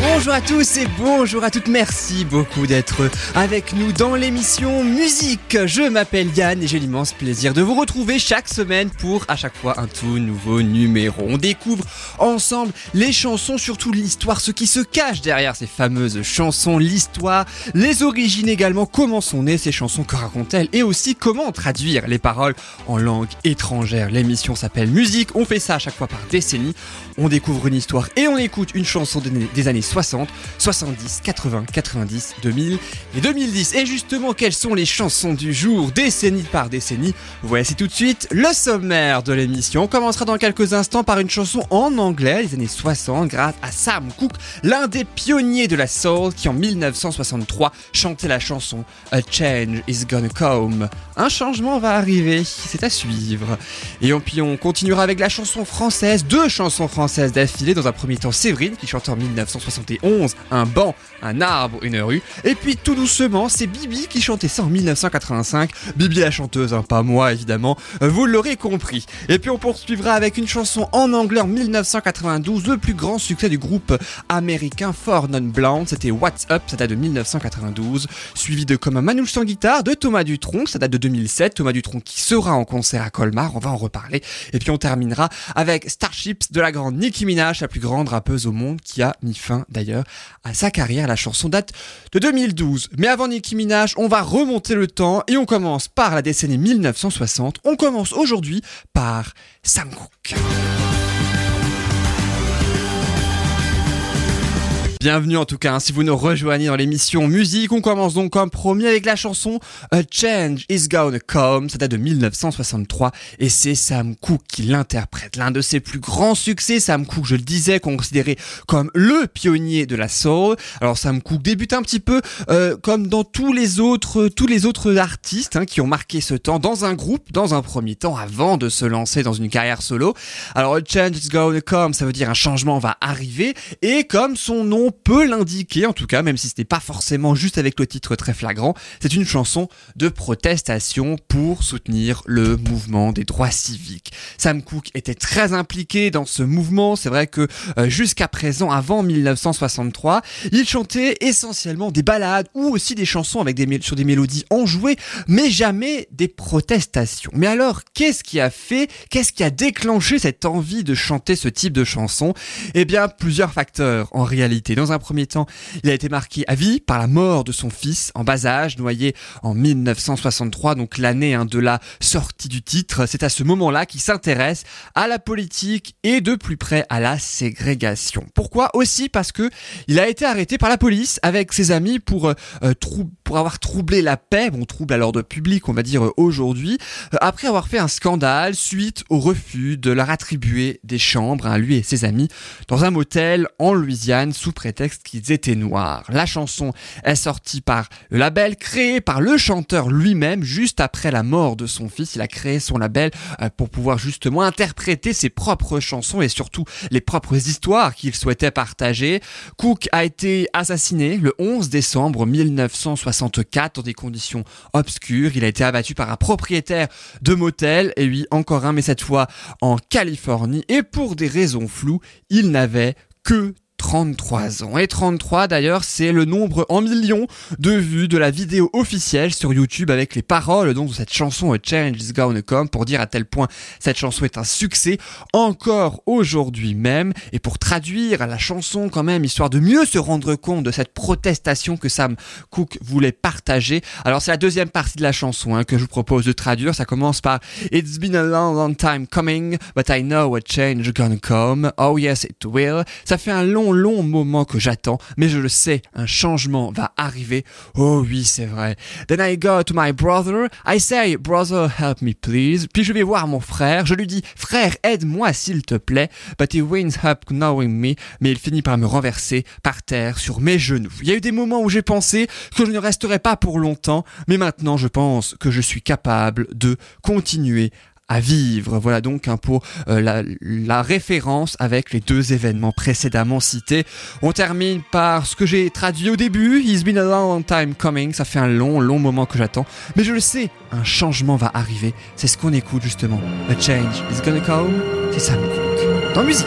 Bonjour à tous et bonjour à toutes, merci beaucoup d'être avec nous dans l'émission Musique. Je m'appelle Yann et j'ai l'immense plaisir de vous retrouver chaque semaine pour à chaque fois un tout nouveau numéro. On découvre ensemble les chansons, surtout l'histoire, ce qui se cache derrière ces fameuses chansons, l'histoire, les origines également, comment sont nées ces chansons, que racontent-elles et aussi comment traduire les paroles en langue étrangère. L'émission s'appelle Musique, on fait ça à chaque fois par décennie, on découvre une histoire et on écoute une chanson des années 60, 70, 80, 90, 2000 et 2010. Et justement, quelles sont les chansons du jour, décennie par décennie? Voici tout de suite le sommaire de l'émission. On commencera dans quelques instants par une chanson en anglais des années 60 grâce à Sam Cooke, l'un des pionniers de la soul qui en 1963 chantait la chanson A Change is Gonna Come. Un changement va arriver, c'est à suivre. Et puis on continuera avec la chanson française, deux chansons françaises d'affilée. Dans un premier temps, Séverine qui chante en 1971, un banc, un arbre, une rue. Et puis tout doucement, c'est Bibi qui chantait ça en 1985. Bibi la chanteuse, hein, pas moi évidemment, vous l'aurez compris. Et puis on poursuivra avec une chanson en anglais en 1992, le plus grand succès du groupe américain For Non Blonde, c'était What's Up, ça date de 1992, suivi de Comme un manouche sans guitare de Thomas Dutronc, ça date de 2007, Thomas Dutronc qui sera en concert à Colmar, on va en reparler. Et puis on terminera avec Starships de la grande Nicki Minaj, la plus grande rappeuse au monde qui a mis fin d'ailleurs à sa carrière. La chanson date de 2012. Mais avant Nicki Minaj, on va remonter le temps et on commence par la décennie 1960. On commence aujourd'hui par Sam Cooke. Bienvenue en tout cas, hein, si vous nous rejoignez dans l'émission musique, on commence donc comme promis avec la chanson A Change is Gonna Come, ça date de 1963 et c'est Sam Cooke qui l'interprète. L'un de ses plus grands succès, Sam Cooke, je le disais, considéré comme le pionnier de la soul. Alors Sam Cooke débute un petit peu euh, comme dans tous les autres, tous les autres artistes hein, qui ont marqué ce temps dans un groupe, dans un premier temps, avant de se lancer dans une carrière solo. Alors A Change is Gonna Come, ça veut dire un changement va arriver et comme son nom peut l'indiquer, en tout cas, même si ce n'est pas forcément juste avec le titre très flagrant, c'est une chanson de protestation pour soutenir le mouvement des droits civiques. Sam Cooke était très impliqué dans ce mouvement, c'est vrai que euh, jusqu'à présent, avant 1963, il chantait essentiellement des ballades ou aussi des chansons avec des sur des mélodies enjouées, mais jamais des protestations. Mais alors, qu'est-ce qui a fait, qu'est-ce qui a déclenché cette envie de chanter ce type de chanson? Eh bien, plusieurs facteurs en réalité. Dans un premier temps, il a été marqué à vie par la mort de son fils en bas âge, noyé en 1963, donc l'année hein, de la sortie du titre. C'est à ce moment-là qu'il s'intéresse à la politique et de plus près à la ségrégation. Pourquoi Aussi? Parce que il a été arrêté par la police avec ses amis pour euh, pour avoir troublé la paix, bon trouble à l'ordre public, on va dire euh, aujourd'hui, euh, après avoir fait un scandale suite au refus de leur attribuer des chambres à lui et ses amis dans un motel en Louisiane sous prétexte qu'ils étaient noirs. La chanson est sortie par le label créé par le chanteur lui-même juste après la mort de son fils. Il a créé son label euh, pour pouvoir justement interpréter ses propres chansons et surtout les propres histoires qu'il souhaitait partager. Cook a été assassiné le 11 décembre 1964 dans des conditions obscures. Il a été abattu par un propriétaire de motel et oui encore un mais cette fois en Californie et pour des raisons floues, il n'avait que 33 ans. Et 33 d'ailleurs, c'est le nombre en millions de vues de la vidéo officielle sur YouTube avec les paroles donc de cette chanson A Change is Gonna Come pour dire à tel point cette chanson est un succès encore aujourd'hui même. Et pour traduire la chanson quand même, histoire de mieux se rendre compte de cette protestation que Sam Cooke voulait partager. Alors c'est la deuxième partie de la chanson hein, que je vous propose de traduire. Ça commence par It's been a long, long time coming, but I know a change gonna come. Oh yes, it will. Ça fait un long long moment que j'attends, mais je le sais, un changement va arriver. Oh oui, c'est vrai. Then I go to my brother, I say, brother, help me please. Puis je vais voir mon frère, je lui dis, frère, aide-moi s'il te plaît. But he winds up knowing me, mais il finit par me renverser par terre sur mes genoux. Il y a eu des moments où j'ai pensé que je ne resterais pas pour longtemps, mais maintenant je pense que je suis capable de continuer à vivre. Voilà donc un pour euh, la, référence avec les deux événements précédemment cités. On termine par ce que j'ai traduit au début. He's been a long time coming. Ça fait un long, long moment que j'attends. Mais je le sais, un changement va arriver. C'est ce qu'on écoute justement. A change is gonna come. C'est Sam Cooke. Dans musique.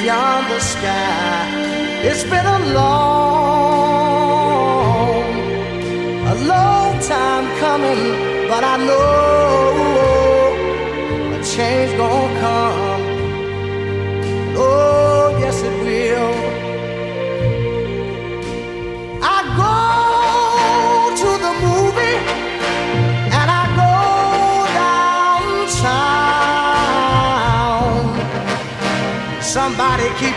beyond the sky. It's been a long, a long time coming, but I know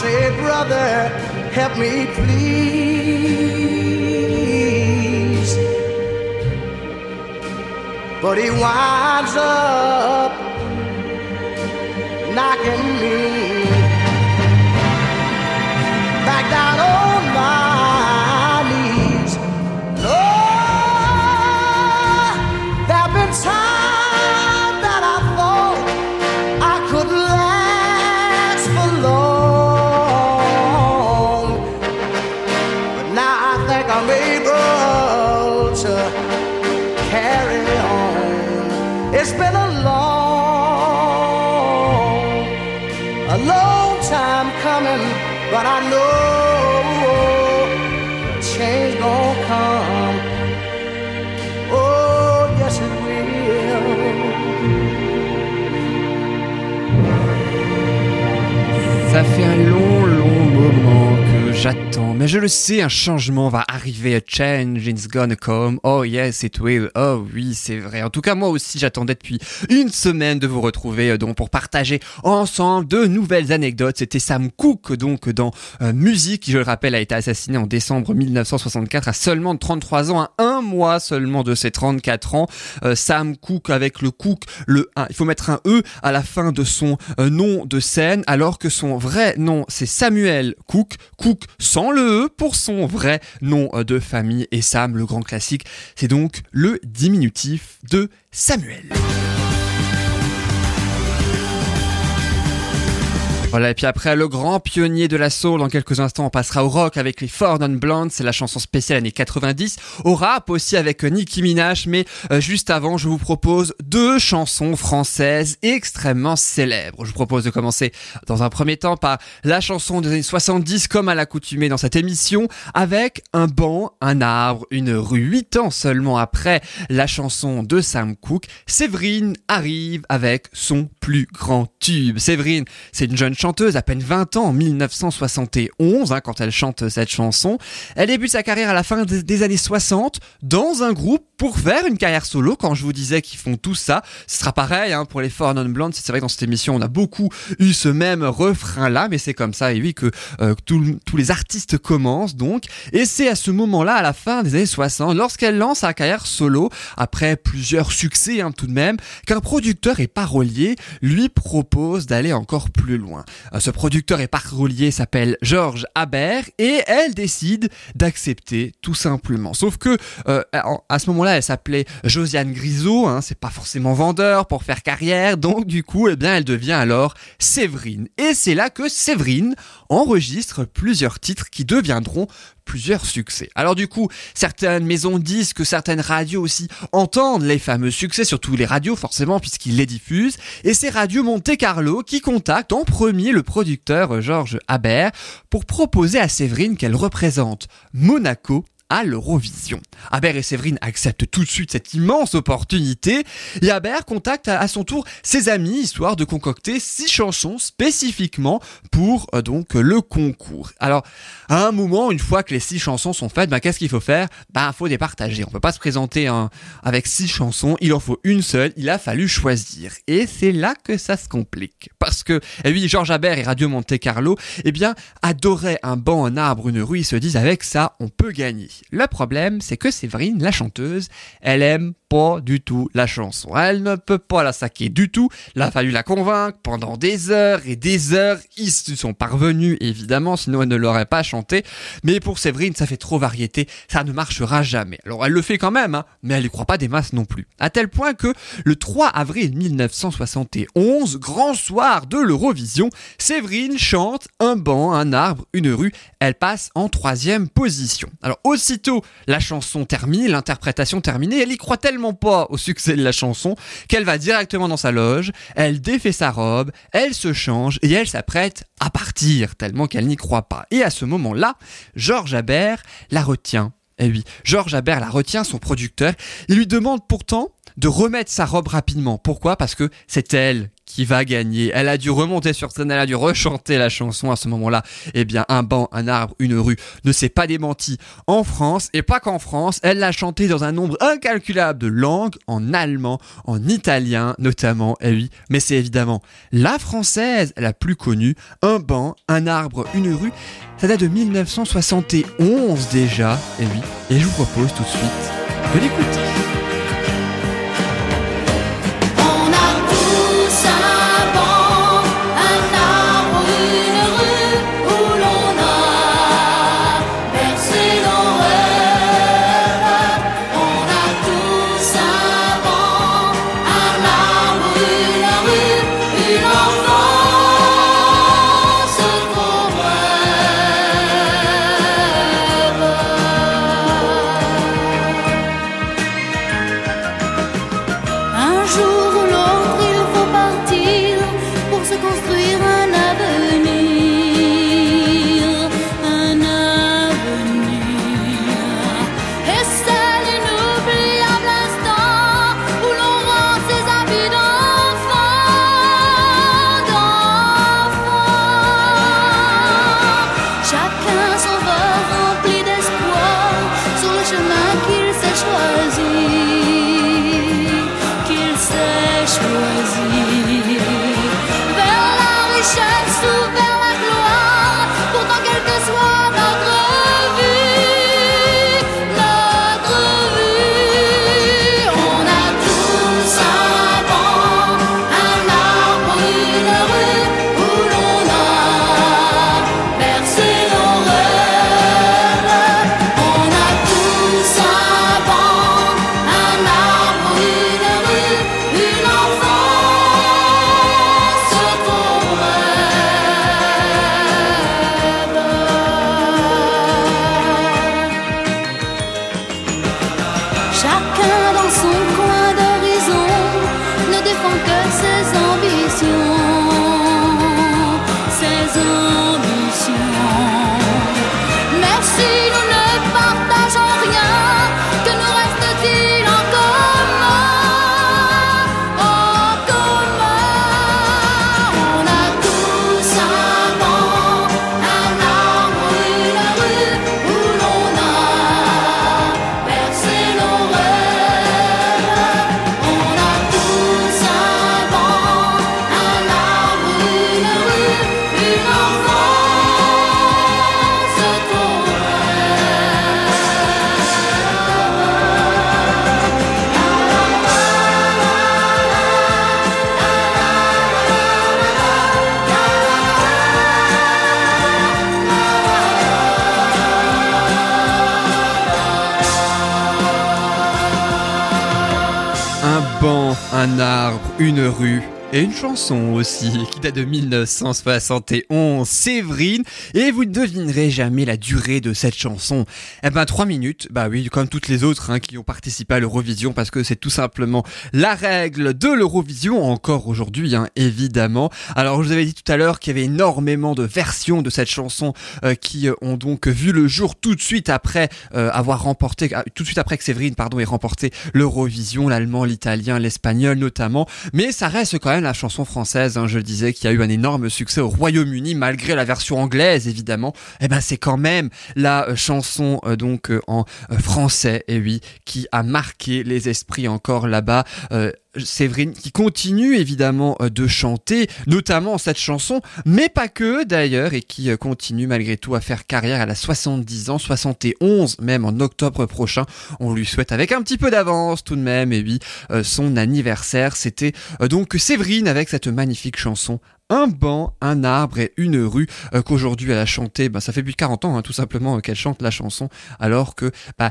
say, Brother, help me please. But he winds up knocking me Ça fait un long, long moment que j'attends. Mais je le sais, un changement va arriver. A change is gonna come. Oh yes, it will. Oh oui, c'est vrai. En tout cas, moi aussi, j'attendais depuis une semaine de vous retrouver euh, donc pour partager ensemble de nouvelles anecdotes. C'était Sam Cooke donc dans euh, musique qui, je le rappelle, a été assassiné en décembre 1964 à seulement 33 ans, à un mois seulement de ses 34 ans. Euh, Sam Cooke avec le Cook, le 1. Il faut mettre un E à la fin de son nom de scène, alors que son vrai nom c'est Samuel Cook. Cook sans le E pour son vrai nom euh, de famille. Et Sam, le grand classique, c'est donc le diminutif de Samuel. Voilà, et puis après, le grand pionnier de la soul, dans quelques instants, on passera au rock avec les Four Non Blondes, c'est la chanson spéciale années 90, au rap aussi avec Nicki Minaj, mais euh, juste avant, je vous propose deux chansons françaises extrêmement célèbres. Je vous propose de commencer dans un premier temps par la chanson des années 70, comme à l'accoutumée dans cette émission, avec un banc, un arbre, une rue. Huit ans seulement après la chanson de Sam Cooke, Séverine arrive avec son plus grand tube. Séverine, c'est une jeune chanteuse, à peine 20 ans, en 1971, hein, quand elle chante cette chanson. Elle débute sa carrière à la fin des, années 60 dans un groupe pour faire une carrière solo. Quand je vous disais qu'ils font tout ça, ce sera pareil hein, pour les Four Non Blondes. C'est vrai que dans cette émission, on a beaucoup eu ce même refrain-là, mais c'est comme ça, et oui, que euh, tous les artistes commencent donc. Et c'est à ce moment-là, à la fin des années 60, lorsqu'elle lance sa carrière solo, après plusieurs succès hein, tout de même, qu'un producteur et parolier lui propose d'aller encore plus loin. Euh, ce producteur et parolier s'appelle Georges Habert et elle décide d'accepter tout simplement. Sauf que euh, à ce moment-là, elle s'appelait Josiane Grisot, hein, c'est pas forcément vendeur pour faire carrière, donc du coup, eh bien, elle devient alors Séverine. Et c'est là que Séverine enregistre plusieurs titres qui deviendront plusieurs succès. Alors du coup, certaines maisons disent que certaines radios aussi entendent les fameux succès, surtout les radios forcément puisqu'ils les diffusent, et c'est Radio Monte Carlo qui contacte en premier le producteur Georges Habert pour proposer à Séverine qu'elle représente Monaco à l'Eurovision. Aber et Séverine acceptent tout de suite cette immense opportunité et Aber contacte à son tour ses amis histoire de concocter six chansons spécifiquement pour euh, donc le concours. Alors à un moment, une fois que les six chansons sont faites, ben, qu'est-ce qu'il faut faire? Ben faut les partager. On peut pas se présenter hein, avec six chansons, il en faut une seule. Il a fallu choisir et c'est là que ça se complique parce que eh oui, Georges Aber et Radio Monte Carlo, eh bien adoraient un banc, un arbre, une rue. Ils se disent avec ça, on peut gagner. Le problème, c'est que Séverine, la chanteuse, elle aime pas du tout la chanson. Elle ne peut pas la saquer du tout. Il a fallu la convaincre pendant des heures et des heures. Ils sont parvenus, évidemment, sinon elle ne l'aurait pas chanté. Mais pour Séverine, ça fait trop variété. Ça ne marchera jamais. Alors elle le fait quand même, hein, mais elle y croit pas des masses non plus. À tel point que le 3 avril 1971, grand soir de l'Eurovision, Séverine chante un banc, un arbre, une rue. Elle passe en troisième position. Alors aussitôt la chanson terminée, l'interprétation terminée, elle y croit tellement pas au succès de la chanson qu'elle va directement dans sa loge, elle défait sa robe, elle se change et elle s'apprête à partir tellement qu'elle n'y croit pas. Et à ce moment-là, Georges Habert la retient. Et oui, Georges Habert la retient, son producteur. Il lui demande pourtant de remettre sa robe rapidement. Pourquoi? Parce que c'est elle va gagner. Elle a dû remonter sur scène, elle a dû rechanter la chanson à ce moment-là. Eh bien, un banc, un arbre, une rue ne s'est pas démenti en France, et pas qu'en France, elle l'a chanté dans un nombre incalculable de langues, en allemand, en italien notamment, eh oui, mais c'est évidemment la française la plus connue, un banc, un arbre, une rue, ça date de 1971 déjà, eh oui, et je vous propose tout de suite de l'écouter. Un arbre, une rue et une chanson aussi qui date de 1971, Séverine. Et vous ne devinerez jamais la durée de cette chanson. Eh ben, trois minutes. Bah oui, comme toutes les autres hein, qui ont participé à l'Eurovision parce que c'est tout simplement la règle de l'Eurovision encore aujourd'hui, hein, évidemment. Alors, je vous avais dit tout à l'heure qu'il y avait énormément de versions de cette chanson euh, qui euh, ont donc vu le jour tout de suite après euh, avoir remporté, tout de suite après que Séverine, pardon, ait remporté l'Eurovision, l'allemand, l'italien, l'espagnol notamment. Mais ça reste quand même la chanson française, hein, je le disais, qui a eu un énorme succès au Royaume-Uni, malgré la version anglaise évidemment. Eh ben c'est quand même la euh, chanson euh, donc euh, en français, et oui, qui a marqué les esprits encore là-bas. Séverine qui continue évidemment de chanter, notamment cette chanson, mais pas que d'ailleurs, et qui continue malgré tout à faire carrière. Elle a 70 ans, 71 même en octobre prochain. On lui souhaite avec un petit peu d'avance tout de même, et oui, son anniversaire. C'était donc Séverine avec cette magnifique chanson un banc, un arbre et une rue euh, qu'aujourd'hui elle a chanté, bah, ça fait plus de 40 ans hein, tout simplement euh, qu'elle chante la chanson alors que bah,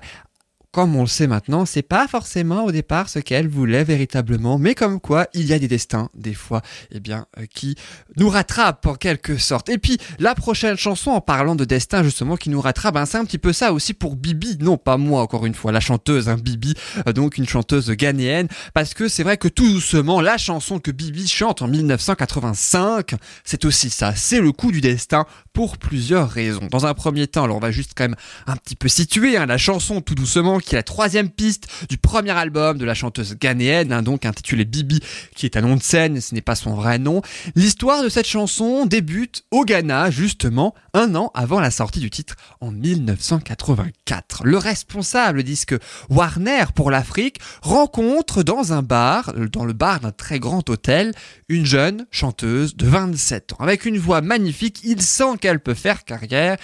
comme on le sait maintenant, c'est pas forcément au départ ce qu'elle voulait véritablement, mais comme quoi il y a des destins, des fois, eh bien, euh, qui nous rattrapent en quelque sorte. Et puis, la prochaine chanson, en parlant de destin, justement, qui nous rattrape, ben, c'est un petit peu ça aussi pour Bibi. Non, pas moi, encore une fois, la chanteuse, hein, Bibi, euh, donc une chanteuse ghanéenne, parce que c'est vrai que tout doucement, la chanson que Bibi chante en 1985, c'est aussi ça, c'est le coup du destin pour plusieurs raisons. Dans un premier temps, alors on va juste quand même un petit peu situer hein, la chanson tout doucement qui est la troisième piste du premier album de la chanteuse ghanéenne, hein, donc intitulé Bibi, qui est un nom de scène, ce n'est pas son vrai nom. L'histoire de cette chanson débute au Ghana, justement, un an avant la sortie du titre en 1984. Le responsable disque Warner pour l'Afrique rencontre dans un bar, dans le bar d'un très grand hôtel, une jeune chanteuse de 27 ans. Avec une voix magnifique, il sent qu'elle peut faire carrière,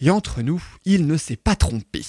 et entre nous, il ne s'est pas trompé.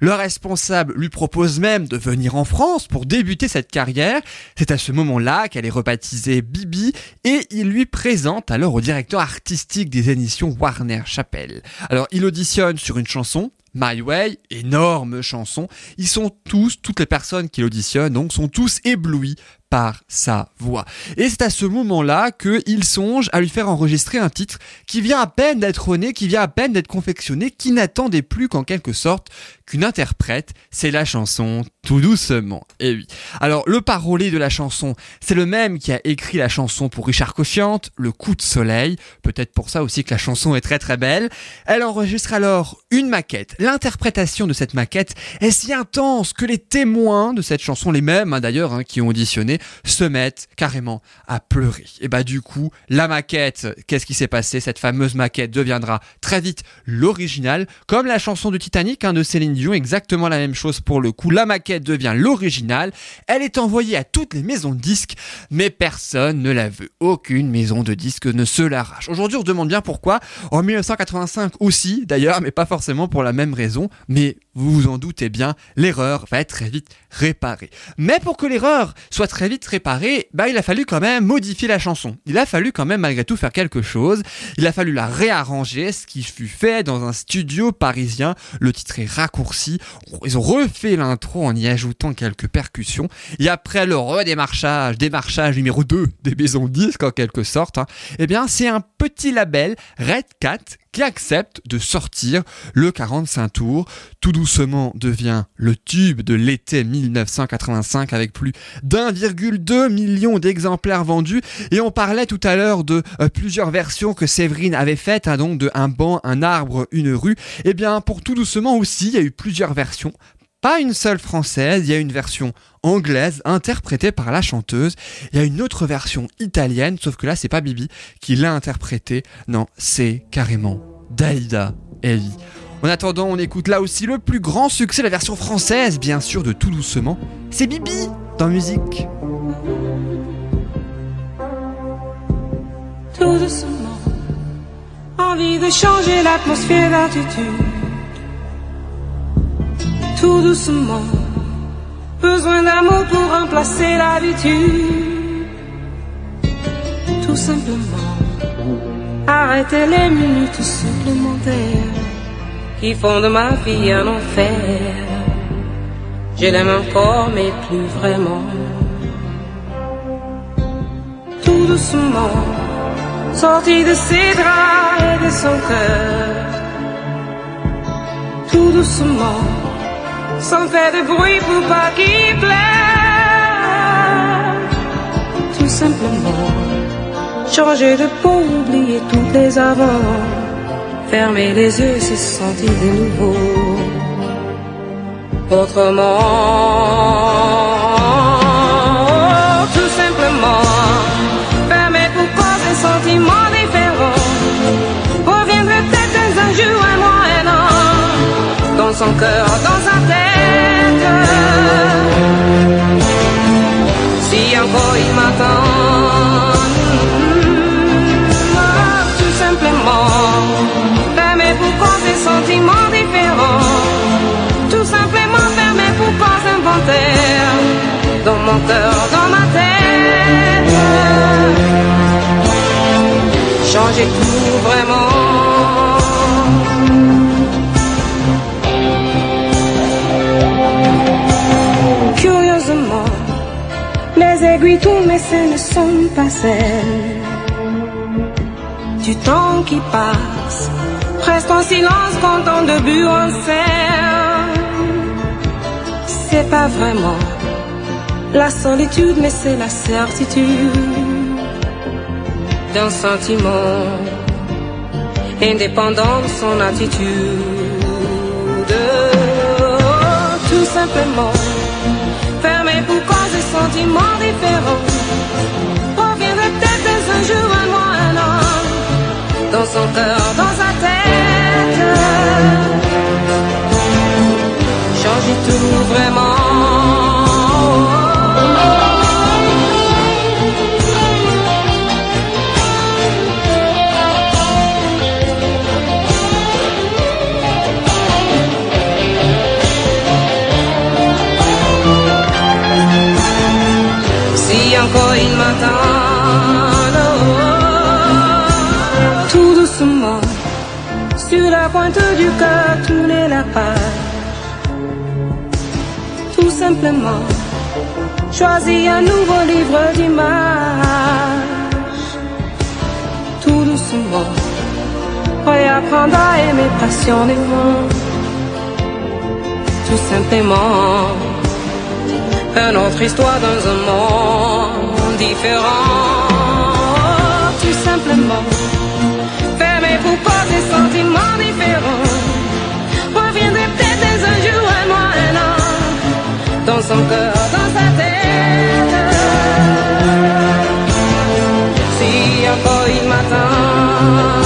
Le responsable lui propose même de venir en France pour débuter cette carrière. C'est à ce moment-là qu'elle est rebaptisée Bibi et il lui présente alors au directeur artistique des émissions Warner Chappell. Alors il auditionne sur une chanson, My Way, énorme chanson. Ils sont tous, toutes les personnes qui l'auditionnent, donc sont tous éblouis par sa voix. Et c'est à ce moment-là qu'il songe à lui faire enregistrer un titre qui vient à peine d'être né, qui vient à peine d'être confectionné, qui n'attendait plus qu'en quelque sorte qu'une interprète, c'est la chanson tout doucement. Et oui. Alors le parolier de la chanson, c'est le même qui a écrit la chanson pour Richard Cochiante, Le coup de soleil. Peut-être pour ça aussi que la chanson est très très belle. Elle enregistre alors une maquette. L'interprétation de cette maquette est si intense que les témoins de cette chanson, les mêmes hein, d'ailleurs hein, qui ont auditionné, se mettent carrément à pleurer. Et bah du coup, la maquette, qu'est-ce qui s'est passé? Cette fameuse maquette deviendra très vite l'original, comme la chanson de Titanic hein, de Céline Dion, exactement la même chose pour le coup. La maquette devient l'original, elle est envoyée à toutes les maisons de disques, mais personne ne la veut. Aucune maison de disques ne se l'arrache. Aujourd'hui, on se demande bien pourquoi. En 1985 aussi, d'ailleurs, mais pas forcément pour la même raison, mais vous vous en doutez bien, l'erreur va être très vite réparée. Mais pour que l'erreur soit très vite réparée, bah, il a fallu quand même modifier la chanson. Il a fallu quand même malgré tout faire quelque chose. Il a fallu la réarranger, ce qui fut fait dans un studio parisien. Le titre est raccourci. Ils ont refait l'intro en y ajoutant quelques percussions. Et après le redémarchage, démarchage numéro 2 des maisons disques en quelque sorte, hein, eh bien c'est un petit label Red Cat qui accepte de sortir le 45 tours. Tout doucement devient le tube de l'été 1985 avec plus d'1,2 million d'exemplaires vendus. Et on parlait tout à l'heure de euh, plusieurs versions que Séverine avait faites, hein, donc de un banc, un arbre, une rue. Eh bien, pour tout doucement aussi, il y a eu plusieurs versions pas une seule française, il y a une version anglaise interprétée par la chanteuse, il y a une autre version italienne, sauf que là c'est pas Bibi qui l'a interprétée, non, c'est carrément Dalida Ellie. En attendant, on écoute là aussi le plus grand succès, la version française, bien sûr, de Tout doucement. C'est Bibi dans musique. Tout doucement, envie de changer l'atmosphère d'altitude tout doucement. Besoin d'amour pour remplacer l'habitude. Tout simplement. Arrêter les minutes supplémentaires qui font de ma vie un enfer. Je l'aime encore, mais plus vraiment. tout doucement, sorti de ses draps et de son cœur. Tout doucement, sans faire de bruit pour pas qu'il pleure. Tout simplement, changer de peau, oublier toutes les avant. Fermer les yeux, se sentir de nouveau. Autrement, dans ma tête. Changer tout vraiment. Curieusement, les aiguilles tournent, mais ce ne sont pas celles du temps qui passe. Presque en silence quand on début en scène. C'est pas vraiment la solitude, mais c'est la certitude d'un sentiment indépendant de son attitude. Tout simplement, fermé pour causer sentiments différents. Reviendrait peut-être un jour, un mois, un an, dans son cœur, dans sa tête. Changer tout vraiment. Sur la pointe du cœur, tourner la page. Tout simplement, choisis un nouveau livre d'images. Tout doucement, réapprendre à aimer passionnément. Tout simplement une autre histoire dans un monde différent. Tout simplement, pour pas des sentiments différents. Reviendrait peut-être un jour, un mois, un an, dans son cœur, dans sa tête. Si encore il m'attend,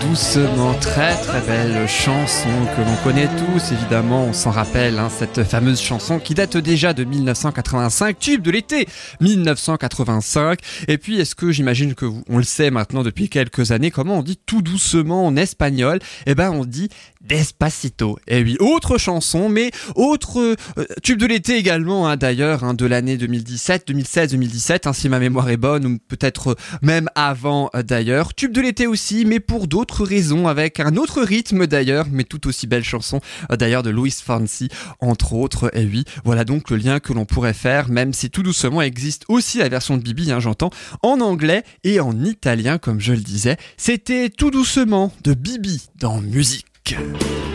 tout doucement, très très belle chanson que l'on connaît tous évidemment, on s'en rappelle, hein, cette fameuse chanson qui date déjà de 1985, tube de l'été 1985. Et puis est-ce que j'imagine que vous, on le sait maintenant depuis quelques années, comment on dit tout doucement en espagnol? Eh ben on dit Despacito. Et oui, autre chanson, mais autre euh, tube de l'été également, hein, d'ailleurs, hein, de l'année 2017, 2016, 2017, hein, si ma mémoire est bonne, ou peut-être même avant euh, d'ailleurs. Tube de l'été aussi, mais pour d'autres raisons, avec un autre rythme d'ailleurs, mais tout aussi belle chanson euh, d'ailleurs de Louis Fancy, entre autres. Et oui, voilà donc le lien que l'on pourrait faire, même si tout doucement existe aussi la version de Bibi, hein, j'entends, en anglais et en italien, comme je le disais. C'était tout doucement de Bibi dans musique. Yeah.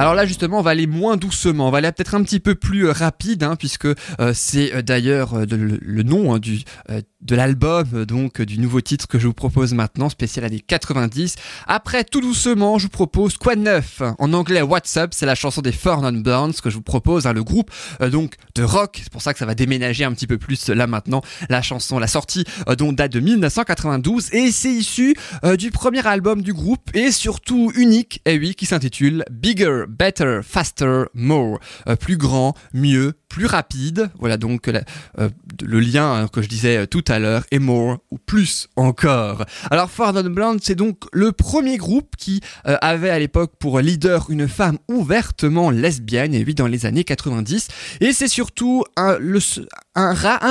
Alors là justement on va aller moins doucement, on va aller peut-être un petit peu plus euh, rapide hein, puisque euh, c'est euh, d'ailleurs le, nom hein, du, euh, de l'album donc du nouveau titre que je vous propose maintenant, spécial année 90. Après tout doucement je vous propose Quoi de neuf? En anglais What's Up, c'est la chanson des Four Non Blondes que je vous propose, hein, le groupe donc de rock, c'est pour ça que ça va déménager un petit peu plus là maintenant. La chanson, la sortie dont date de 1992 et c'est issu du premier album du groupe et surtout unique, et oui, qui s'intitule Bigger, Better, Faster, More. Euh, plus grand, mieux, plus rapide. Voilà donc euh, le lien hein, que je disais euh, tout à l'heure, et more, ou plus encore. Alors Four Non Blondes, c'est donc le premier groupe qui euh, avait à l'époque pour leader une femme ouvertement lesbienne, et oui, dans les années 90. Et c'est surtout un,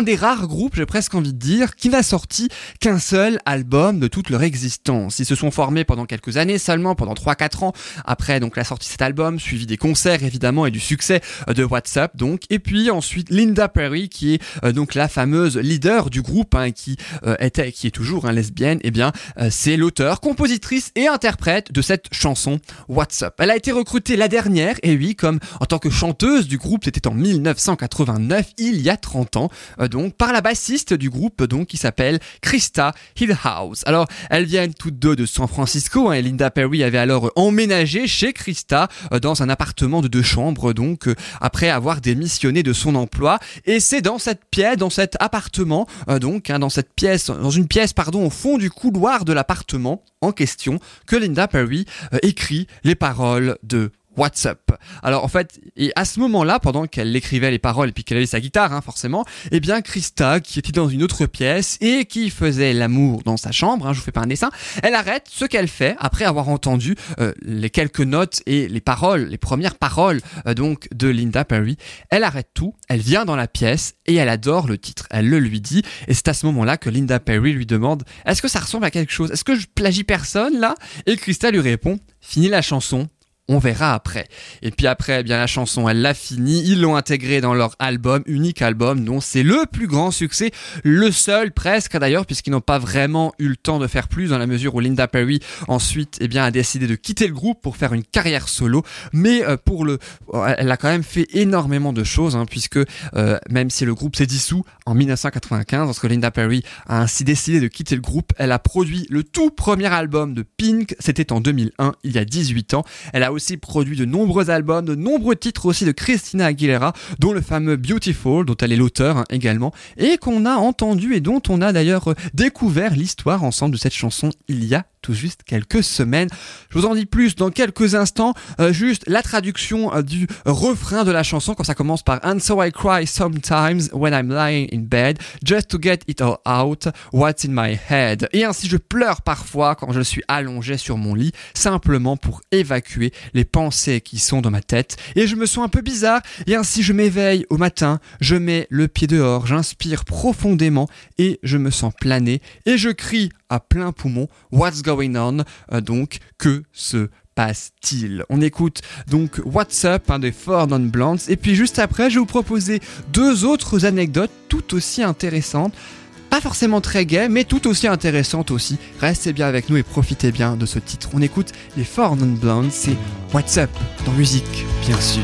des rares groupes, j'ai presque envie de dire, qui n'a sorti qu'un seul album de toute leur existence. Ils se sont formés pendant quelques années seulement, pendant 3-4 ans, après donc la sortie de cet album, suivi des concerts évidemment et du succès de WhatsApp donc, et ensuite Linda Perry qui est euh, donc la fameuse leader du groupe, hein, qui euh, était, qui est toujours un lesbienne, et bien euh, c'est l'auteur, compositrice et interprète de cette chanson WhatsApp. Elle a été recrutée la dernière, et oui, comme en tant que chanteuse du groupe, c'était en 1989, il y a 30 ans, donc par la bassiste du groupe, donc qui s'appelle Krista Hillhouse. Alors, elles viennent toutes deux de San Francisco, hein, et Linda Perry avait alors emménagé chez Krista dans un appartement de deux chambres, donc après avoir démissionné de son emploi, et c'est dans cette pièce, dans cet appartement, euh, donc hein, dans cette pièce, dans une pièce, pardon, au fond du couloir de l'appartement en question, que Linda Perry euh, écrit les paroles de WhatsApp. Alors en fait, et à ce moment-là, pendant qu'elle écrivait les paroles et puis qu'elle avait sa guitare, hein, forcément, eh bien Krista, qui était dans une autre pièce et qui faisait l'amour dans sa chambre, hein, je vous fais pas un dessin, elle arrête ce qu'elle fait après avoir entendu euh, les quelques notes et les paroles, les premières paroles euh, donc de Linda Perry. Elle arrête tout, elle vient dans la pièce et elle adore le titre. Elle le lui dit et c'est à ce moment-là que Linda Perry lui demande Est-ce que ça ressemble à quelque chose? Est-ce que je plagie personne là? Et Krista lui répond Finis la chanson, on verra après. Et puis après, eh bien la chanson, elle l'a fini. Ils l'ont intégrée dans leur album, unique album, dont c'est le plus grand succès, le seul presque d'ailleurs, puisqu'ils n'ont pas vraiment eu le temps de faire plus, dans la mesure où Linda Perry ensuite, eh bien, a décidé de quitter le groupe pour faire une carrière solo. Mais euh, pour le, elle a quand même fait énormément de choses, hein, puisque euh, même si le groupe s'est dissous en 1995, lorsque Linda Perry a ainsi décidé de quitter le groupe, elle a produit le tout premier album de Pink. C'était en 2001, il y a 18 ans. Elle a produit de nombreux albums, de nombreux titres aussi de Christina Aguilera, dont le fameux Beautiful, dont elle est l'auteur hein, également, et qu'on a entendu et dont on a d'ailleurs euh, découvert l'histoire ensemble de cette chanson il y a tout juste quelques semaines. Je vous en dis plus dans quelques instants. Euh, juste la traduction euh, du refrain de la chanson quand ça commence par And so I cry sometimes when I'm lying in bed just to get it all out what's in my head. Et ainsi je pleure parfois quand je suis allongé sur mon lit simplement pour évacuer les pensées qui sont dans ma tête et je me sens un peu bizarre et ainsi je m'éveille au matin, je mets le pied dehors, j'inspire profondément et je me sens planer et je crie à plein poumon What's going on Euh, Donc, que se passe-t-il? On écoute donc What's Up hein, des Four Non Blondes et puis juste après, je vais vous proposer deux autres anecdotes tout aussi intéressantes. Pas forcément très gay, mais tout aussi intéressantes aussi. Restez bien avec nous et profitez bien de ce titre. On écoute les Four Non Blondes, c'est What's Up dans musique, bien sûr.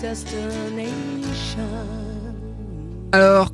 destination.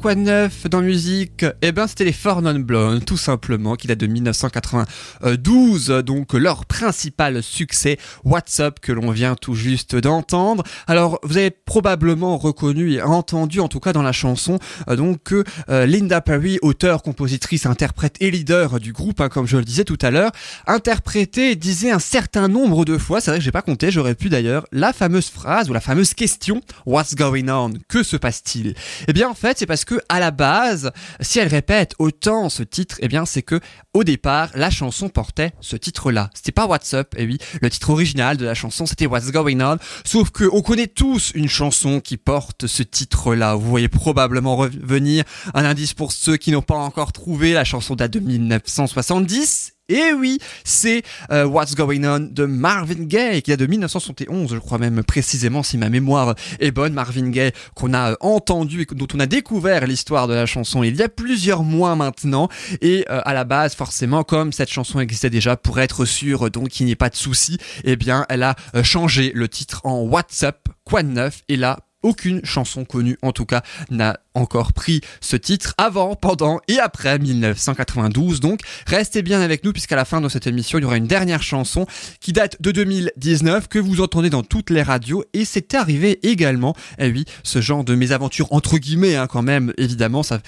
Quoi de neuf dans musique Eh ben, c'était les Four Non Blondes, tout simplement, qui date de 1992, donc leur principal succès, WhatsApp, que l'on vient tout juste d'entendre. Alors, vous avez probablement reconnu et entendu, en tout cas dans la chanson, euh, donc que euh, Linda Perry, auteure, compositrice, interprète et leader du groupe, hein, comme je le disais tout à l'heure, interprétait et disait un certain nombre de fois, c'est vrai que j'ai pas compté, j'aurais pu d'ailleurs, la fameuse phrase ou la fameuse question What's going on? Que se passe-t-il? Eh bien, en fait, c'est parce que à la base, si elle répète autant ce titre, eh bien, c'est que au départ, la chanson portait ce titre-là. C'était pas What's Up, et oui, le titre original de la chanson, c'était What's Going On. Sauf que on connaît tous une chanson qui porte ce titre-là. Vous voyez probablement revenir un indice pour ceux qui n'ont pas encore trouvé. La chanson date de 1970. Et oui, c'est euh, What's Going On de Marvin Gaye, qui date de 1971, je crois même précisément, si ma mémoire est bonne. Marvin Gaye, qu'on a entendu et dont on a découvert l'histoire de la chanson il y a plusieurs mois maintenant. Et euh, à la base, forcément, comme cette chanson existait déjà, pour être sûr donc qu'il n'y ait pas de souci, eh bien, elle a euh, changé le titre en WhatsApp, quoi de neuf, et là, aucune chanson connue, en tout cas, n'a encore pris ce titre avant, pendant et après 1992. Donc, restez bien avec nous puisqu'à la fin de cette émission, il y aura une dernière chanson qui date de 2019 que vous entendez dans toutes les radios et c'est arrivé également. Et oui, ce genre de mésaventure entre guillemets, hein, quand même, évidemment, ça,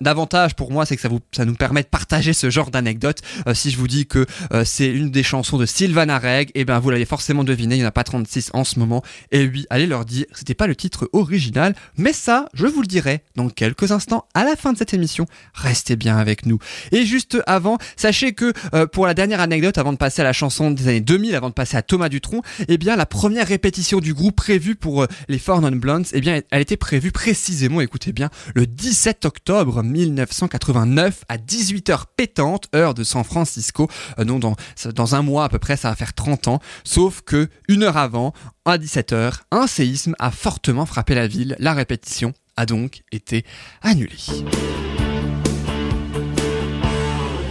l'avantage pour moi, c'est que ça nous permet de partager ce genre d'anecdotes. Euh, si je vous dis que euh, c'est une des chansons de Sylvana Reg, et ben vous l'avez forcément deviné, il n'y en a pas 36 en ce moment. Et oui, allez leur dire, c'était pas le titre original, mais ça, je vous le dirai dans quelques instants à la fin de cette émission. Restez bien avec nous. Et juste avant, sachez que euh, pour la dernière anecdote, avant de passer à la chanson des années 2000, avant de passer à Thomas Dutronc, eh bien la première répétition du groupe prévue pour euh, les Four Non Blondes, eh bien elle était prévue précisément, écoutez bien, le 17 octobre 1989 à 18h pétante, heure de San Francisco. Euh, non, dans, dans un mois à peu près, ça va faire 30 ans. Sauf que une heure avant, à 17h, un séisme a fortement frappé la ville. La répétition a donc été annulée.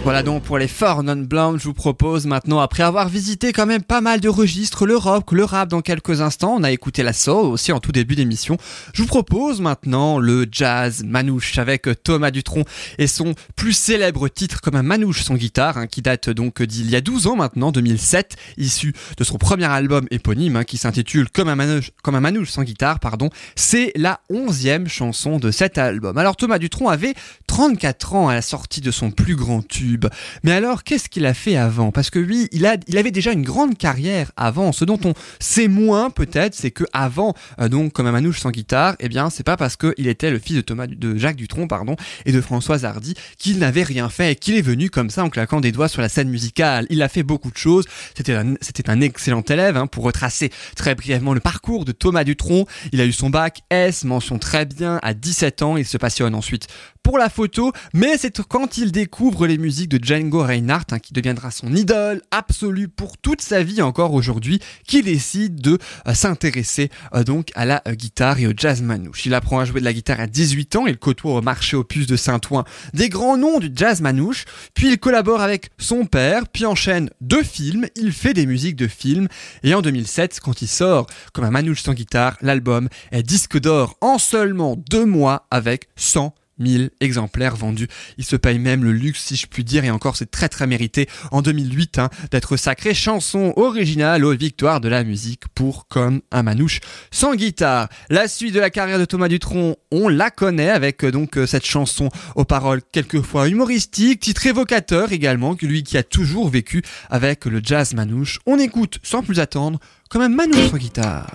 Voilà donc pour les Four Non Blondes, je vous propose maintenant, après avoir visité quand même pas mal de registres, le rock, le rap dans quelques instants, on a écouté la soul aussi en tout début d'émission, je vous propose maintenant le jazz manouche avec Thomas Dutronc et son plus célèbre titre comme un manouche son guitare, hein, qui date donc d'il y a 12 ans maintenant, 2007, issu de son premier album éponyme hein, qui s'intitule comme un manouche, comme un manouche sans guitare, pardon, c'est la onzième chanson de cet album. Alors Thomas Dutronc avait 34 ans à la sortie de son plus grand tube. Mais alors, qu'est-ce qu'il a fait avant? Parce que lui, il, a, il avait déjà une grande carrière avant. Ce dont on sait moins peut-être, c'est que avant, euh, donc comme un manouche sans guitare, eh bien, c'est pas parce qu'il était le fils de Thomas, de Jacques Dutronc, pardon, et de Françoise Hardy qu'il n'avait rien fait et qu'il est venu comme ça en claquant des doigts sur la scène musicale. Il a fait beaucoup de choses. C'était un, un excellent élève. Hein, pour retracer très brièvement le parcours de Thomas Dutronc, il a eu son bac S, mention très bien à 17 ans. Il se passionne ensuite pour la photo, mais c'est quand il découvre les musiques de Django Reinhardt, hein, qui deviendra son idole absolue pour toute sa vie encore aujourd'hui, qu'il décide de euh, s'intéresser euh, donc à la euh, guitare et au jazz manouche. Il apprend à jouer de la guitare à 18 ans, il côtoie au marché opus de Saint-Ouen des grands noms du jazz manouche, puis il collabore avec son père, puis enchaîne deux films, il fait des musiques de films, et en 2007, quand il sort comme un manouche sans guitare, l'album est disque d'or en seulement deux mois avec 100 1000 exemplaires vendus. Il se paye même le luxe, si je puis dire, et encore c'est très très mérité en 2008 hein, d'être sacré chanson originale aux victoires de la musique pour Comme un manouche sans guitare. La suite de la carrière de Thomas Dutronc, on la connaît avec euh, donc euh, cette chanson aux paroles quelquefois humoristiques, titre évocateur également, que lui qui a toujours vécu avec le jazz manouche. On écoute sans plus attendre Comme un manouche sans guitare.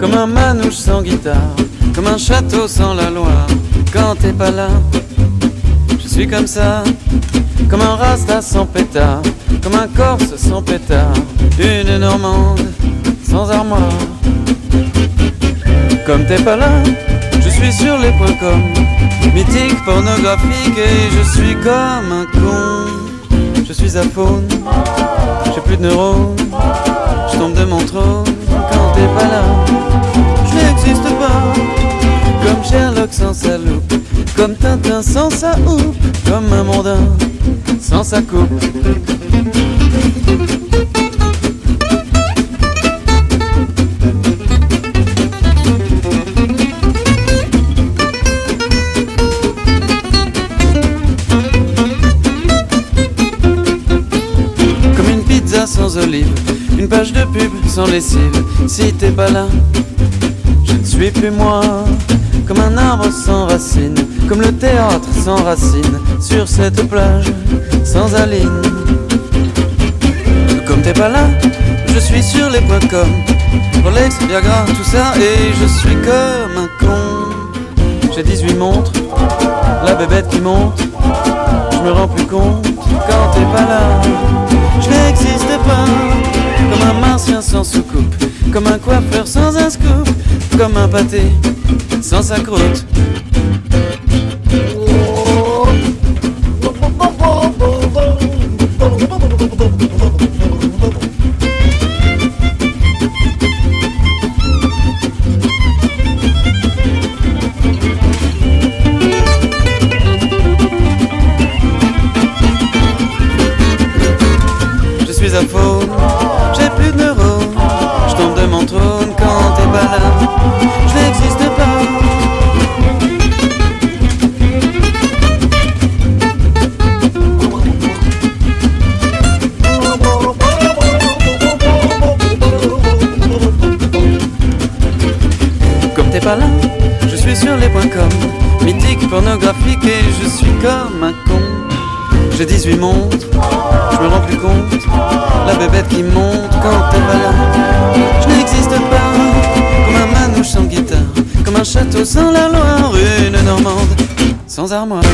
Comme un manouche sans guitare, comme un château sans la loi. Quand t'es pas là, je suis comme ça. Comme un rasta sans pétard, comme un corse sans pétard. Une normande sans armoire. Comme t'es pas là, je suis sur les points com. Mythique, pornographique et je suis comme un con. Je suis à faune, j'ai plus de neurones. Je tombe de mon trône quand t'es pas là. Je n'existe pas comme Sherlock sans Comme Tintin sans sa houppe, comme un mondain sans sa coupe. Comme une pizza sans olive, une page de pub sans lessive. Si t'es pas là, je ne suis plus moi. Comme un arbre sans racines, comme le théâtre sans racines, sur cette plage sans aline. Comme t'es pas là, je suis sur les points com. Rolex, Viagra, tout ça, et je suis comme un con. J'ai 18 montres, la bébête qui monte, je me rends plus compte quand t'es pas là. Je n'existe pas, comme un martien sans soucoupe, comme un coiffeur sans un scoop, comme un pâté sans sa croûte. J'ai 18 montres, je me rends plus compte. La bébête qui monte quand t'es pas là. Je n'existe pas comme un manouche sans guitare, comme un château sans la Loire, une Normande sans armoire.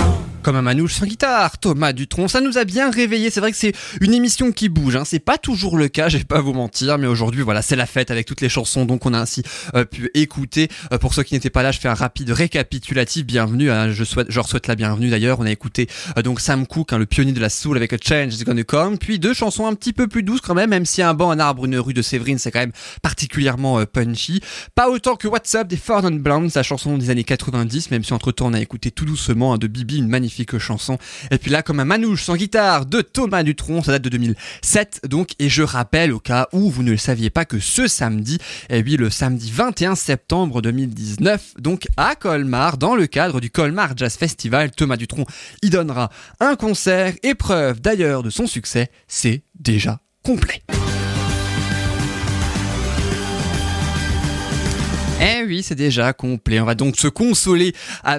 Comme un manouche sans guitare, Thomas Dutronc, ça nous a bien réveillé. C'est vrai que c'est une émission qui bouge. Hein. C'est pas toujours le cas, je vais pas vous mentir, mais aujourd'hui, voilà, c'est la fête avec toutes les chansons donc on a ainsi euh, pu écouter. Euh, pour ceux qui n'étaient pas là, je fais un rapide récapitulatif. Bienvenue, hein. je souhaite, je leur souhaite la bienvenue d'ailleurs. On a écouté euh, donc Sam Cooke, hein, le pionnier de la soul avec A Change is Gonna Come, puis deux chansons un petit peu plus douces quand même, même si un banc, un arbre, une rue de Séverine, c'est quand même particulièrement punchy. Pas autant que What's Up des Four Non Blondes, sa chanson des années 90, même si entre temps on a écouté tout doucement hein, de Bibi, une magnifique chanson. Et puis là, comme un manouche sans guitare de Thomas Dutronc, ça date de 2007 donc. Et je rappelle au cas où vous ne le saviez pas que ce samedi, et oui, le samedi 21 septembre 2019, donc à Colmar, dans le cadre du Colmar Jazz Festival, Thomas Dutronc y donnera un concert. Épreuve d'ailleurs de son succès, c'est déjà complet. Eh oui, c'est déjà complet. On va donc se consoler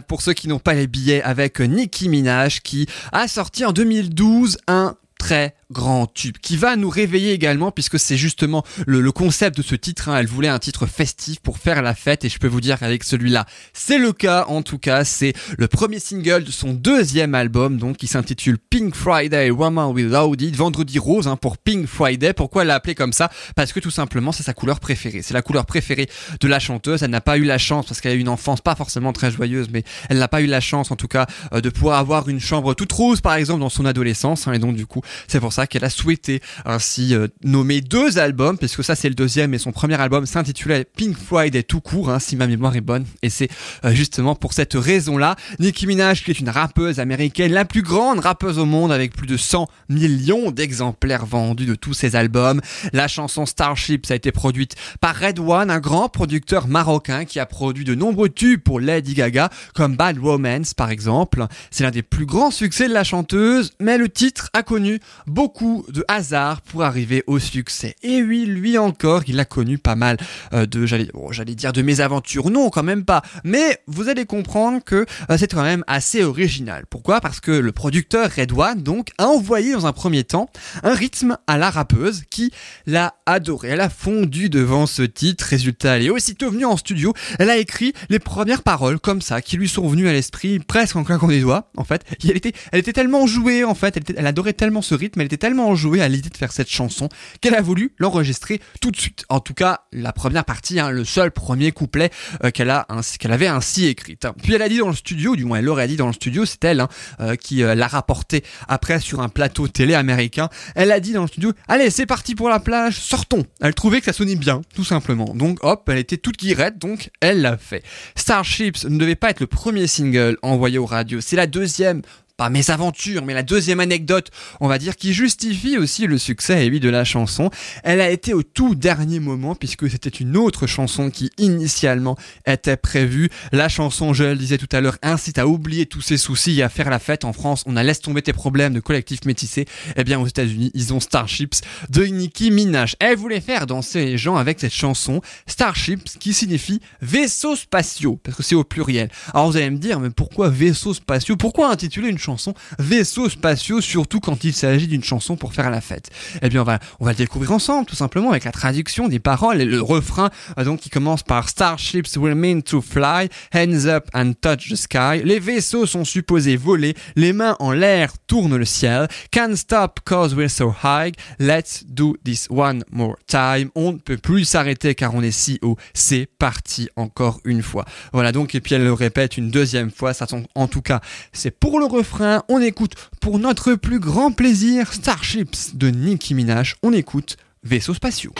pour ceux qui n'ont pas les billets avec Nicki Minaj qui a sorti en 2012 un très grand tube qui va nous réveiller également puisque c'est justement le, concept de ce titre. hein. Elle voulait un titre festif pour faire la fête et je peux vous dire qu'avec celui-là, c'est le cas. En tout cas, c'est le premier single de son deuxième album donc qui s'intitule Pink Friday Woman Without It, Vendredi rose hein, pour Pink Friday. Pourquoi elle l'a appelé comme ça? Parce que tout simplement, c'est sa couleur préférée. C'est la couleur préférée de la chanteuse. Elle n'a pas eu la chance parce qu'elle a eu une enfance pas forcément très joyeuse, mais elle n'a pas eu la chance en tout cas euh, de pouvoir avoir une chambre toute rose par exemple dans son adolescence. hein. et donc du coup, c'est pour ça qu'elle a souhaité ainsi euh, nommer deux albums, puisque ça c'est le deuxième et son premier album s'intitulait Pink Friday tout court, hein, si ma mémoire est bonne. Et c'est euh, justement pour cette raison-là, Nicki Minaj qui est une rappeuse américaine, la plus grande rappeuse au monde avec plus de 100 millions d'exemplaires vendus de tous ses albums. La chanson Starship ça a été produite par Red One, un grand producteur marocain qui a produit de nombreux tubes pour Lady Gaga, comme Bad Romance par exemple. C'est l'un des plus grands succès de la chanteuse, mais le titre a connu beaucoup de hasard pour arriver au succès. Et oui, lui encore, il a connu pas mal euh, de, j'allais, dire de mésaventures. Non, quand même pas. Mais vous allez comprendre que euh, c'est quand même assez original. Pourquoi? Parce que le producteur Red One, donc, a envoyé dans un premier temps un rythme à la rappeuse qui l'a adoré. Elle a fondu devant ce titre. Résultat, elle est aussitôt venue en studio. Elle a écrit les premières paroles comme ça qui lui sont venues à l'esprit presque en claquant des doigts. En fait, elle était, elle était tellement jouée. En fait, elle, elle adorait tellement ce rythme, elle était tellement enjouée à l'idée de faire cette chanson qu'elle a voulu l'enregistrer tout de suite. En tout cas, la première partie, hein, le seul premier couplet euh, qu'elle avait ainsi écrite. Puis elle a dit dans le studio, du moins elle l'aurait dit dans le studio, c'est elle hein, euh, qui euh, l'a rapporté après sur un plateau télé américain. Elle a dit dans le studio, allez c'est parti pour la plage, sortons. Elle trouvait que ça sonnait bien, tout simplement. Donc hop, elle était toute guirette, donc elle l'a fait. Starships ne devait pas être le premier single envoyé aux radios, c'est la deuxième pas mes aventures, mais la deuxième anecdote, on va dire, qui justifie aussi le succès, et oui, de la chanson. Elle a été au tout dernier moment, puisque c'était une autre chanson qui initialement était prévue. La chanson, je le disais tout à l'heure, incite à oublier tous ses soucis et à faire la fête. En France, on a laisse tomber tes problèmes de collectif métissé. Eh bien, aux États-Unis, ils ont Starships de Nicki Minaj. Elle voulait faire danser les gens avec cette chanson, Starships, qui signifie vaisseaux spatiaux, parce que c'est au pluriel. Alors vous allez me dire, mais pourquoi vaisseaux spatiaux? Pourquoi intituler une chanson vaisseaux spatiaux, surtout quand il s'agit d'une chanson pour faire la fête Eh bien, on va, on va le découvrir ensemble, tout simplement, avec la traduction des paroles et le refrain, euh, donc qui commence par Starships will mean to fly, hands up and touch the sky. Les vaisseaux sont supposés voler, les mains en l'air tournent le ciel. Can't stop cause we're so high. Let's do this one more time. On ne peut plus s'arrêter car on est si haut. C'est parti encore une fois. Voilà donc, et puis elle le répète une deuxième fois. Ça, en tout cas, c'est pour le refrain. On écoute pour notre plus grand plaisir Starships de Nicki Minaj. On écoute Vaisseaux spatiaux.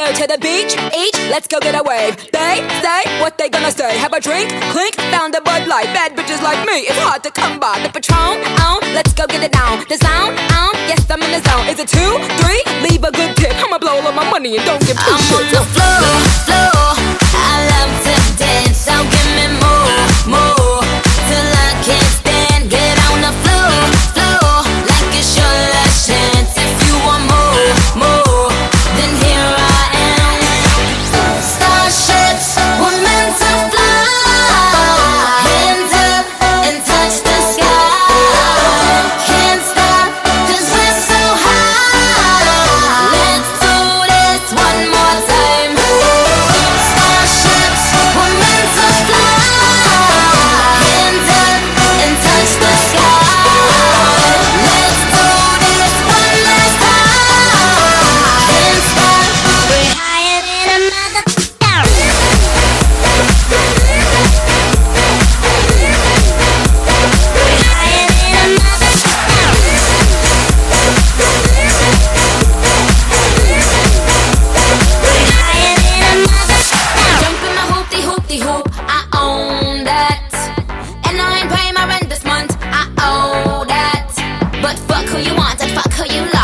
Go to the beach, each, let's go get a wave. They say what they gonna say. Have a drink, clink, found a Bud Light. Bad bitches like me, it's hard to come by. The Patron, on, let's go get it down. The sound, on, yes I'm in the zone. Is it two, three? Leave a good tip. I'ma blow all my money and don't give two I'm on shits. the floor, floor. I love to dance, so give me more, more. Till I can't stand. Get on the floor, floor. Like it's your last chance. If you want more, more, who you want and fuck who you like.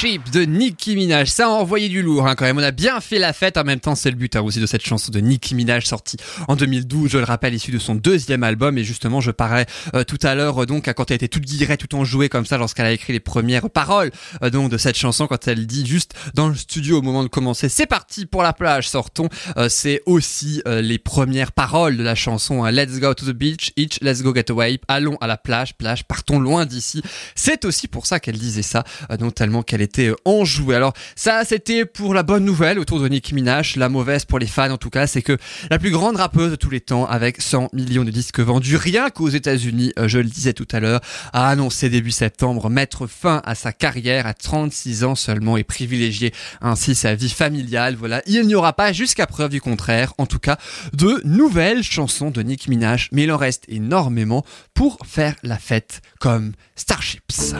De Nicki Minaj. Ça a envoyé du lourd hein, quand même. On a bien fait la fête. En même temps, c'est le but hein, aussi de cette chanson de Nicki Minaj sortie en 2012. Je le rappelle, issue de son deuxième album. Et justement, je parlais euh, tout à l'heure euh, donc à quand elle était toute guillerée, tout enjouée comme ça lorsqu'elle a écrit les premières paroles euh, donc de cette chanson quand elle dit juste dans le studio au moment de commencer c'est parti pour la plage sortons c'est aussi les premières paroles de la chanson hein. Let's go to the beach each let's go get away allons à la plage plage partons loin d'ici c'est aussi pour ça qu'elle disait ça donc tellement qu'elle était euh, enjouée. Alors ça c'était pour la bonne nouvelle autour de Nicki Minaj. La mauvaise pour les fans en tout cas c'est que la plus grande rappeuse de tous les temps avec 100 millions de disques vendus rien qu'aux États-Unis euh, je le disais tout à l'heure a annoncé début septembre mettre fin à sa carrière à 36 ans seulement et privilégier ainsi sa vie familiale. Voilà. Il n'y aura pas jusqu'à preuve du contraire en tout cas de nouvelles chansons de Nicki Minaj mais il en reste énormément pour faire la fête comme Starships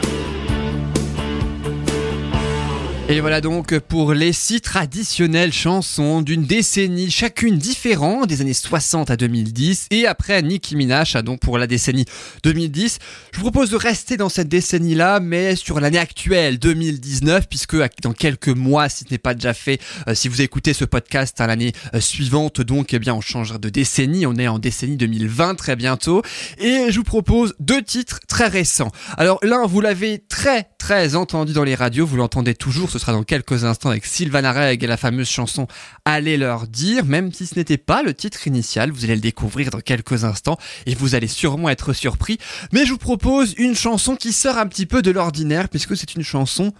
et voilà donc pour les six traditionnelles chansons d'une décennie chacune différente des années 60 à 2010 et après Nicki Minaj donc pour la décennie 2010. Je vous propose de rester dans cette décennie là mais sur l'année actuelle 2019 puisque dans quelques mois si ce n'est pas déjà fait euh, si vous écoutez ce podcast à l'année euh, suivante donc eh bien on changera de décennie on est en décennie 2020 très bientôt et je vous propose deux titres très récents. Alors l'un vous l'avez très très entendu dans les radios vous l'entendez toujours sera dans quelques instants avec Sylvana Reg et la fameuse chanson Allez leur dire, même si ce n'était pas le titre initial, vous allez le découvrir dans quelques instants et vous allez sûrement être surpris. Mais je vous propose une chanson qui sort un petit peu de l'ordinaire puisque c'est une chanson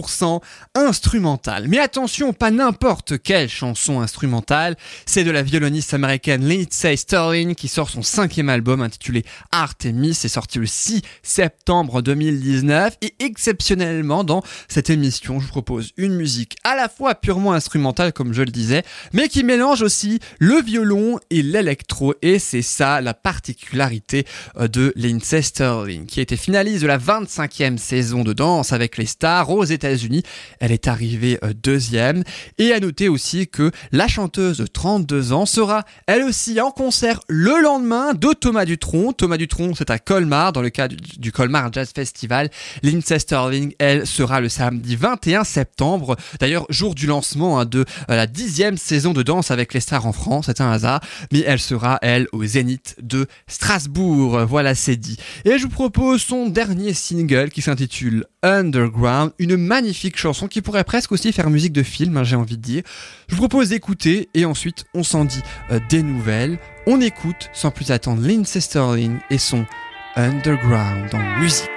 100 instrumentale. Mais attention, pas n'importe quelle chanson instrumentale, c'est de la violoniste américaine Lindsay Sterling qui sort son cinquième album intitulé Artemis, c'est sorti le 6 septembre 2019 et exceptionnellement dans cette émission, je vous propose une musique à la fois purement instrumentale comme je le disais, mais qui mélange aussi le violon et l'électro. Et c'est ça la particularité euh, de Lindsay Sterling qui a été finaliste de la 25e saison de Danse avec les stars aux États-Unis. Elle est arrivée euh, deuxième. Et à noter aussi que la chanteuse de 32 ans sera elle aussi en concert le lendemain de Thomas Dutronc. Thomas Dutronc, c'est à Colmar, dans le cadre du, du Colmar Jazz Festival. Lindsay Sterling, elle, sera le samedi 21 septembre. D'ailleurs, jour du lancement hein, de euh, la dixième saison de danse avec les stars en France. C'est un hasard. Mais elle sera, elle, au Zénith de Strasbourg. Voilà, c'est dit. Et je vous propose son dernier single qui s'intitule Underground, une magnifique chanson qui pourrait presque aussi faire musique de film, hein, j'ai envie de dire. Je vous propose d'écouter et ensuite on s'en dit euh, des nouvelles. On écoute sans plus attendre Lindsay Sterling et son Underground en musique.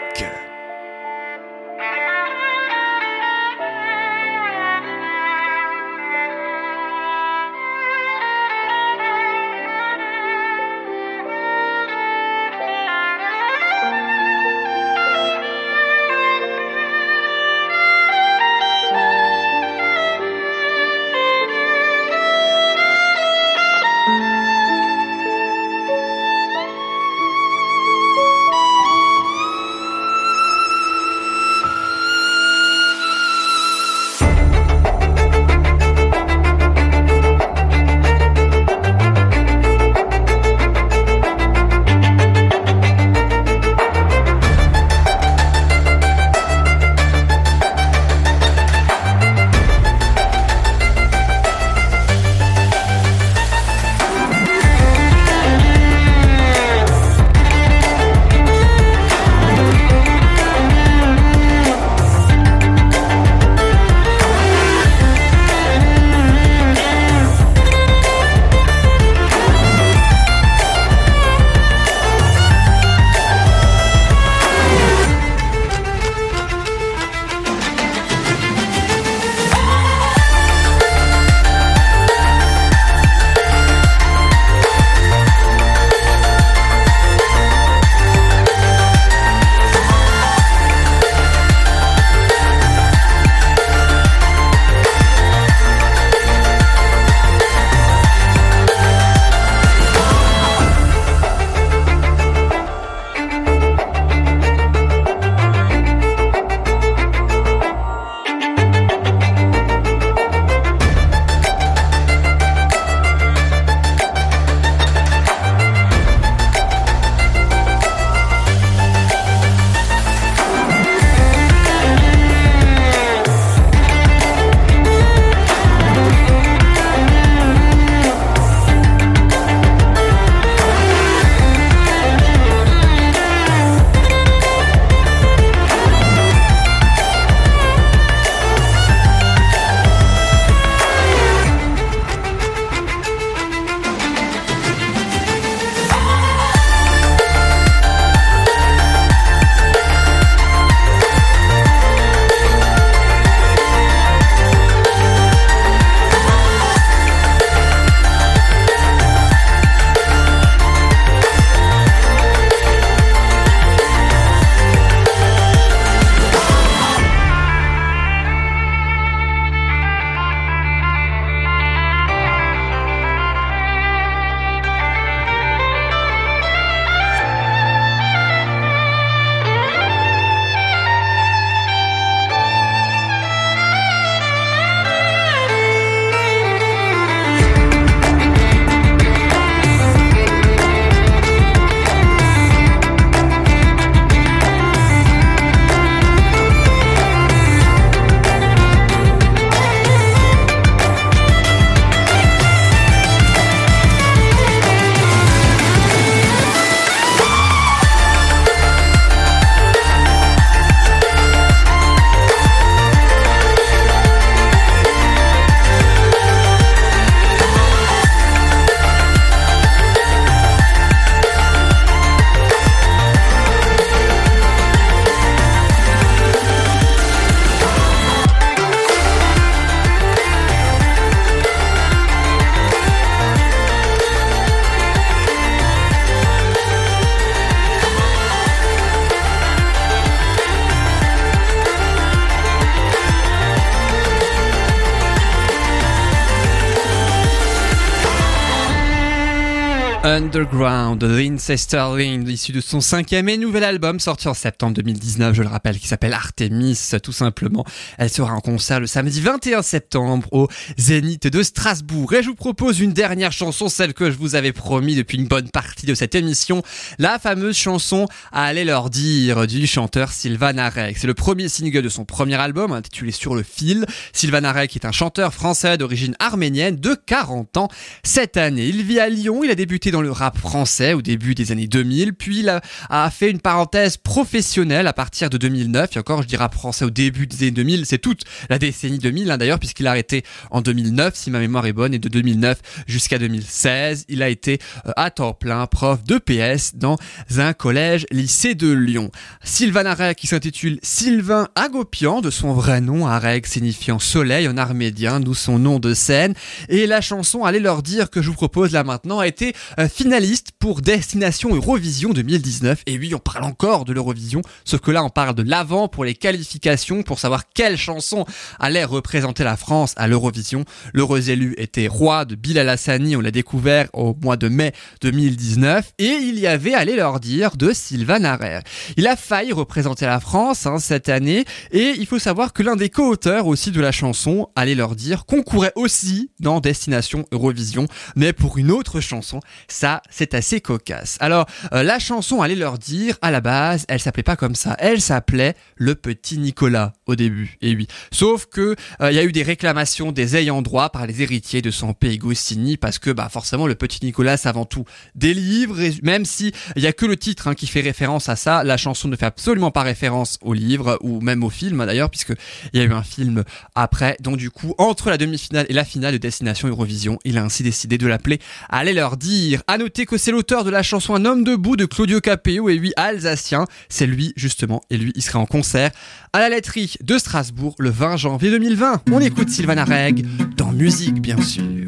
Underground de Lindsay Sterling, issu de son cinquième et nouvel album sorti en septembre 2019, je le rappelle, qui s'appelle Artemis, tout simplement. Elle sera en concert le samedi 21 septembre au Zénith de Strasbourg. Et je vous propose une dernière chanson, celle que je vous avais promis depuis une bonne partie de cette émission, la fameuse chanson Allez leur dire du chanteur Sylvain Arek. C'est le premier single de son premier album, intitulé Sur le fil. Sylvain Arek est un chanteur français d'origine arménienne de 40 ans cette année. Il vit à Lyon, il a débuté dans le rap français au début des années 2000, puis il a, fait une parenthèse professionnelle à partir de 2009. Et encore, je dis rap français au début des années 2000, c'est toute la décennie 2000 hein, d'ailleurs, puisqu'il a arrêté en 2009, si ma mémoire est bonne, et de 2009 jusqu'à 2016, il a été euh, à temps plein prof de PS dans un collège lycée de Lyon. Sylvain Arek qui s'intitule Sylvain Agopian, de son vrai nom, Arek signifiant soleil en armédien, d'où son nom de scène. Et la chanson Allez leur dire que je vous propose là maintenant a été euh, finaliste pour Destination Eurovision 2019. Et oui, on parle encore de l'Eurovision, sauf que là on parle de l'avant pour les qualifications, pour savoir quelle chanson allait représenter la France à l'Eurovision. L'heureux élu était Roi de Bilal Hassani, on l'a découvert au mois de mai 2019. Et il y avait Allez leur dire de Sylvain Arrer. Il a failli représenter la France hein, cette année. Et il faut savoir que l'un des co-auteurs aussi de la chanson, Allez leur dire, concourait aussi dans Destination Eurovision, mais pour une autre chanson. Ça, c'est assez cocasse. Alors, euh, la chanson, allez leur dire, à la base, elle s'appelait pas comme ça. Elle s'appelait Le Petit Nicolas au début. Et oui. Sauf que euh, il y a eu des réclamations des ayants droit par les héritiers de son pays Goscinny parce que, bah, forcément, Le Petit Nicolas, c'est avant tout des livres. Même si il y a que le titre hein, qui fait référence à ça, la chanson ne fait absolument pas référence au livre ou même au film d'ailleurs, puisque il y a eu un film après. Donc du coup, entre la demi-finale et la finale de Destination Eurovision, il a ainsi décidé de l'appeler Allez leur dire. Noter que c'est l'auteur de la chanson Un homme debout de Claudio Capéo et lui alsacien. C'est lui justement et lui il sera en concert à la laiterie de Strasbourg le 20 janvier 2020. On écoute Sylvain Areg dans musique bien sûr.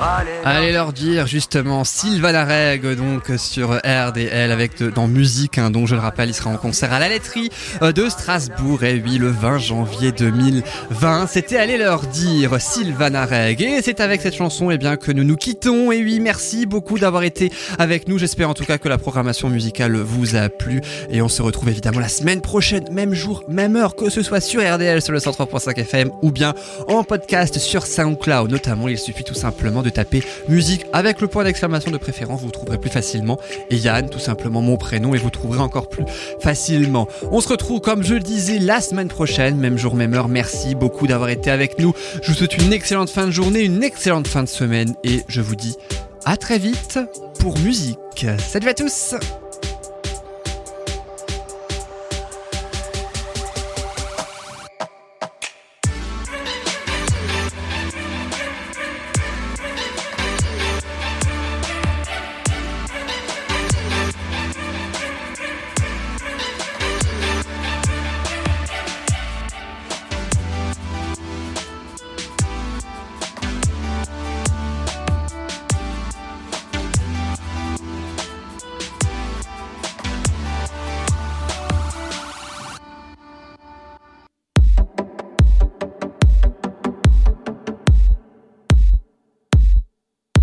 allez leur dire, allez Allez justement Sylvain Areg donc sur RDL avec de- dans musique hein, dont je le rappelle il sera en concert à la laiterie euh, de Strasbourg. Et oui le 20 janvier 2020 c'était aller leur dire Sylvain Areg et c'est avec cette chanson et bien que nous nous quittons. Et oui merci beaucoup d'avoir été avec nous. J'espère en tout cas que la programmation musicale vous a plu. Et on se retrouve évidemment la semaine prochaine même jour même heure que ce soit sur RDL sur le 103.5 FM ou bien en podcast sur SoundCloud. Notamment il suffit tout simplement de de taper musique avec le point d'exclamation de préférence, vous trouverez plus facilement. Et Yann, tout simplement mon prénom, et vous trouverez encore plus facilement. On se retrouve, comme je le disais, la semaine prochaine, même jour, même heure. Merci beaucoup d'avoir été avec nous. Je vous souhaite une excellente fin de journée, une excellente fin de semaine, et je vous dis à très vite pour musique. Salut à tous